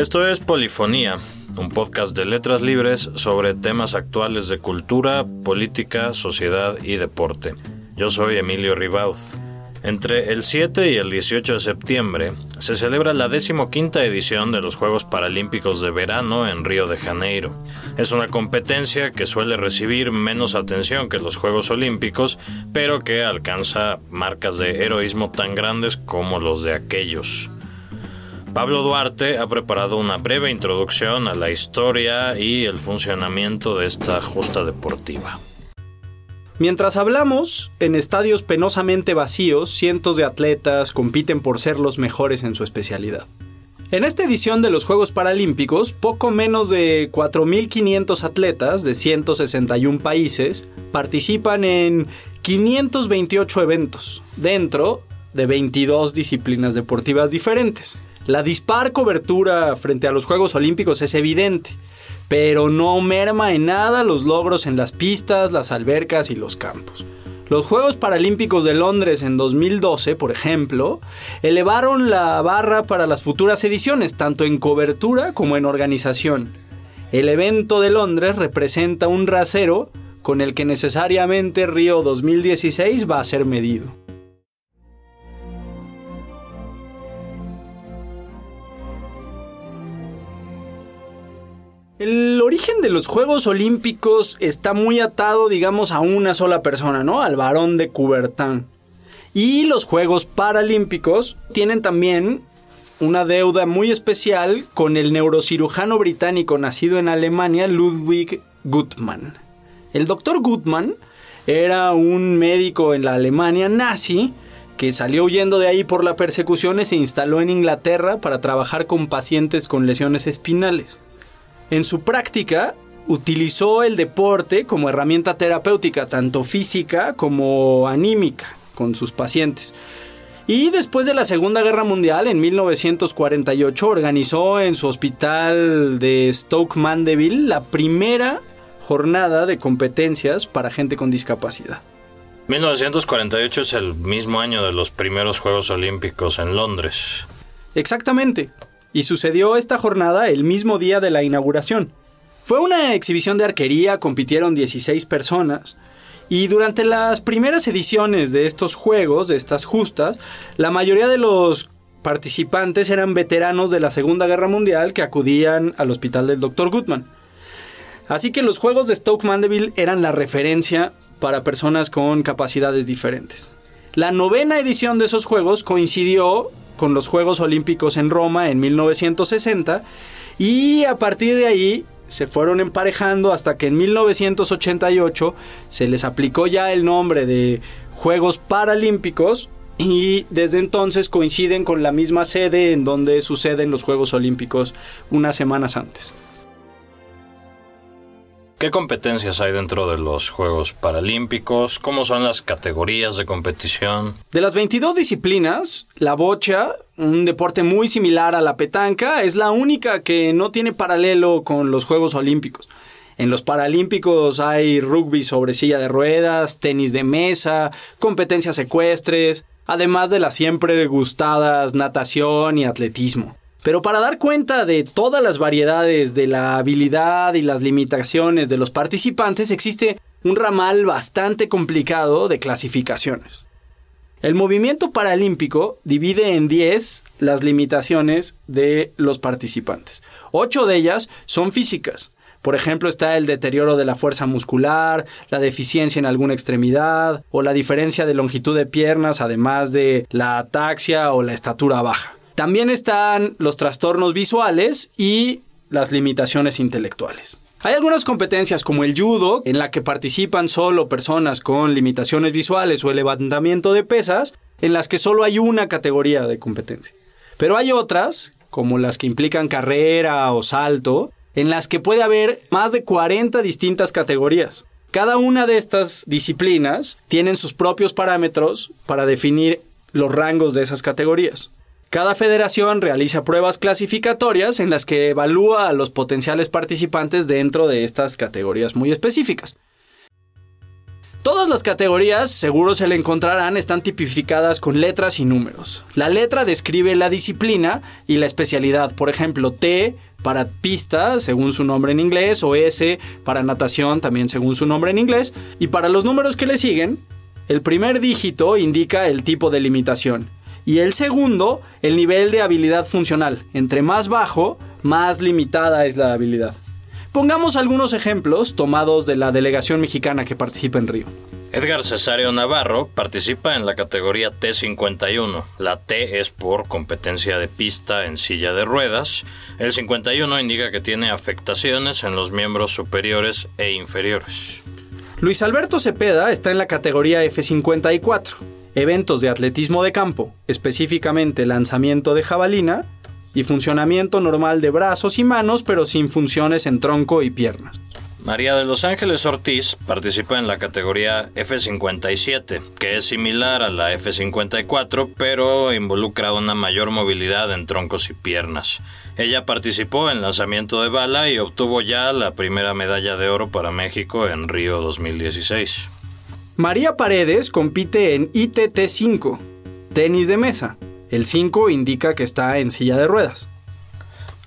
Esto es Polifonía, un podcast de letras libres sobre temas actuales de cultura, política, sociedad y deporte. Yo soy Emilio Ribauz. Entre el 7 y el 18 de septiembre se celebra la decimoquinta edición de los Juegos Paralímpicos de Verano en Río de Janeiro. Es una competencia que suele recibir menos atención que los Juegos Olímpicos, pero que alcanza marcas de heroísmo tan grandes como los de aquellos. Pablo Duarte ha preparado una breve introducción a la historia y el funcionamiento de esta justa deportiva. Mientras hablamos, en estadios penosamente vacíos, cientos de atletas compiten por ser los mejores en su especialidad. En esta edición de los Juegos Paralímpicos, poco menos de 4.500 atletas de 161 países participan en 528 eventos, dentro de 22 disciplinas deportivas diferentes. La dispar cobertura frente a los Juegos Olímpicos es evidente, pero no merma en nada los logros en las pistas, las albercas y los campos. Los Juegos Paralímpicos de Londres en 2012, por ejemplo, elevaron la barra para las futuras ediciones, tanto en cobertura como en organización. El evento de Londres representa un rasero con el que necesariamente Río 2016 va a ser medido. El origen de los Juegos Olímpicos está muy atado, digamos, a una sola persona, ¿no? Al varón de Coubertin. Y los Juegos Paralímpicos tienen también una deuda muy especial con el neurocirujano británico nacido en Alemania, Ludwig Guttmann. El doctor Guttmann era un médico en la Alemania nazi que salió huyendo de ahí por la persecución y se instaló en Inglaterra para trabajar con pacientes con lesiones espinales. En su práctica, utilizó el deporte como herramienta terapéutica, tanto física como anímica, con sus pacientes. Y después de la Segunda Guerra Mundial, en 1948, organizó en su hospital de Stoke Mandeville la primera jornada de competencias para gente con discapacidad. 1948 es el mismo año de los primeros Juegos Olímpicos en Londres. Exactamente y sucedió esta jornada el mismo día de la inauguración. Fue una exhibición de arquería, compitieron 16 personas, y durante las primeras ediciones de estos juegos, de estas justas, la mayoría de los participantes eran veteranos de la Segunda Guerra Mundial que acudían al hospital del Dr. Goodman. Así que los juegos de Stoke Mandeville eran la referencia para personas con capacidades diferentes. La novena edición de esos juegos coincidió con los Juegos Olímpicos en Roma en 1960 y a partir de ahí se fueron emparejando hasta que en 1988 se les aplicó ya el nombre de Juegos Paralímpicos y desde entonces coinciden con la misma sede en donde suceden los Juegos Olímpicos unas semanas antes. ¿Qué competencias hay dentro de los Juegos Paralímpicos? ¿Cómo son las categorías de competición? De las 22 disciplinas, la bocha, un deporte muy similar a la petanca, es la única que no tiene paralelo con los Juegos Olímpicos. En los Paralímpicos hay rugby sobre silla de ruedas, tenis de mesa, competencias ecuestres, además de las siempre gustadas natación y atletismo. Pero para dar cuenta de todas las variedades de la habilidad y las limitaciones de los participantes existe un ramal bastante complicado de clasificaciones. El movimiento paralímpico divide en 10 las limitaciones de los participantes. Ocho de ellas son físicas. Por ejemplo, está el deterioro de la fuerza muscular, la deficiencia en alguna extremidad o la diferencia de longitud de piernas, además de la ataxia o la estatura baja. También están los trastornos visuales y las limitaciones intelectuales. Hay algunas competencias como el judo, en la que participan solo personas con limitaciones visuales o el levantamiento de pesas, en las que solo hay una categoría de competencia. Pero hay otras, como las que implican carrera o salto, en las que puede haber más de 40 distintas categorías. Cada una de estas disciplinas tienen sus propios parámetros para definir los rangos de esas categorías. Cada federación realiza pruebas clasificatorias en las que evalúa a los potenciales participantes dentro de estas categorías muy específicas. Todas las categorías, seguro se le encontrarán, están tipificadas con letras y números. La letra describe la disciplina y la especialidad, por ejemplo, T para pista, según su nombre en inglés, o S para natación, también según su nombre en inglés, y para los números que le siguen, el primer dígito indica el tipo de limitación y el segundo, el nivel de habilidad funcional. Entre más bajo, más limitada es la habilidad. Pongamos algunos ejemplos tomados de la delegación mexicana que participa en Río. Edgar Cesario Navarro participa en la categoría T51. La T es por competencia de pista en silla de ruedas. El 51 indica que tiene afectaciones en los miembros superiores e inferiores. Luis Alberto Cepeda está en la categoría F54. Eventos de atletismo de campo, específicamente lanzamiento de jabalina, y funcionamiento normal de brazos y manos, pero sin funciones en tronco y piernas. María de los Ángeles Ortiz participa en la categoría F57, que es similar a la F54, pero involucra una mayor movilidad en troncos y piernas. Ella participó en lanzamiento de bala y obtuvo ya la primera medalla de oro para México en Río 2016. María Paredes compite en ITT5, tenis de mesa. El 5 indica que está en silla de ruedas.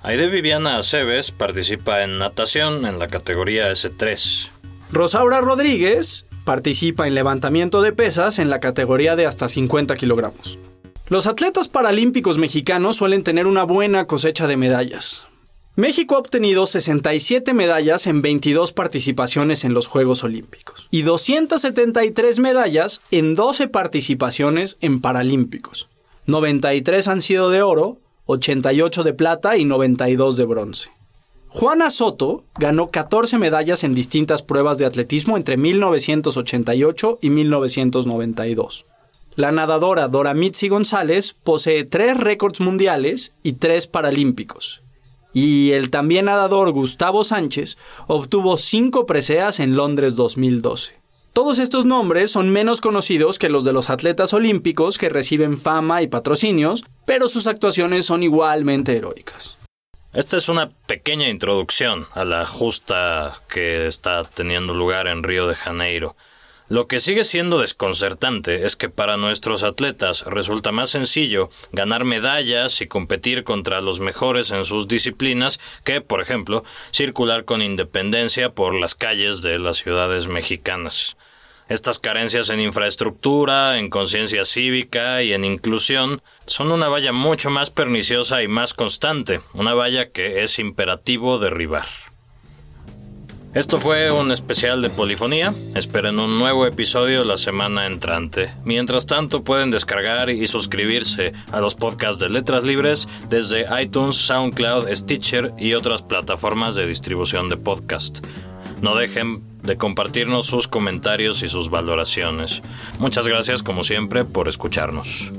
Aide Viviana Aceves participa en natación en la categoría S3. Rosaura Rodríguez participa en levantamiento de pesas en la categoría de hasta 50 kilogramos. Los atletas paralímpicos mexicanos suelen tener una buena cosecha de medallas. México ha obtenido 67 medallas en 22 participaciones en los Juegos Olímpicos y 273 medallas en 12 participaciones en Paralímpicos. 93 han sido de oro, 88 de plata y 92 de bronce. Juana Soto ganó 14 medallas en distintas pruebas de atletismo entre 1988 y 1992. La nadadora Dora Mitzi González posee tres récords mundiales y tres paralímpicos. Y el también nadador Gustavo Sánchez obtuvo cinco preseas en Londres 2012. Todos estos nombres son menos conocidos que los de los atletas olímpicos que reciben fama y patrocinios, pero sus actuaciones son igualmente heroicas. Esta es una pequeña introducción a la justa que está teniendo lugar en Río de Janeiro. Lo que sigue siendo desconcertante es que para nuestros atletas resulta más sencillo ganar medallas y competir contra los mejores en sus disciplinas que, por ejemplo, circular con independencia por las calles de las ciudades mexicanas. Estas carencias en infraestructura, en conciencia cívica y en inclusión son una valla mucho más perniciosa y más constante, una valla que es imperativo derribar. Esto fue un especial de polifonía. Esperen un nuevo episodio la semana entrante. Mientras tanto, pueden descargar y suscribirse a los podcasts de Letras Libres desde iTunes, SoundCloud, Stitcher y otras plataformas de distribución de podcast. No dejen de compartirnos sus comentarios y sus valoraciones. Muchas gracias como siempre por escucharnos.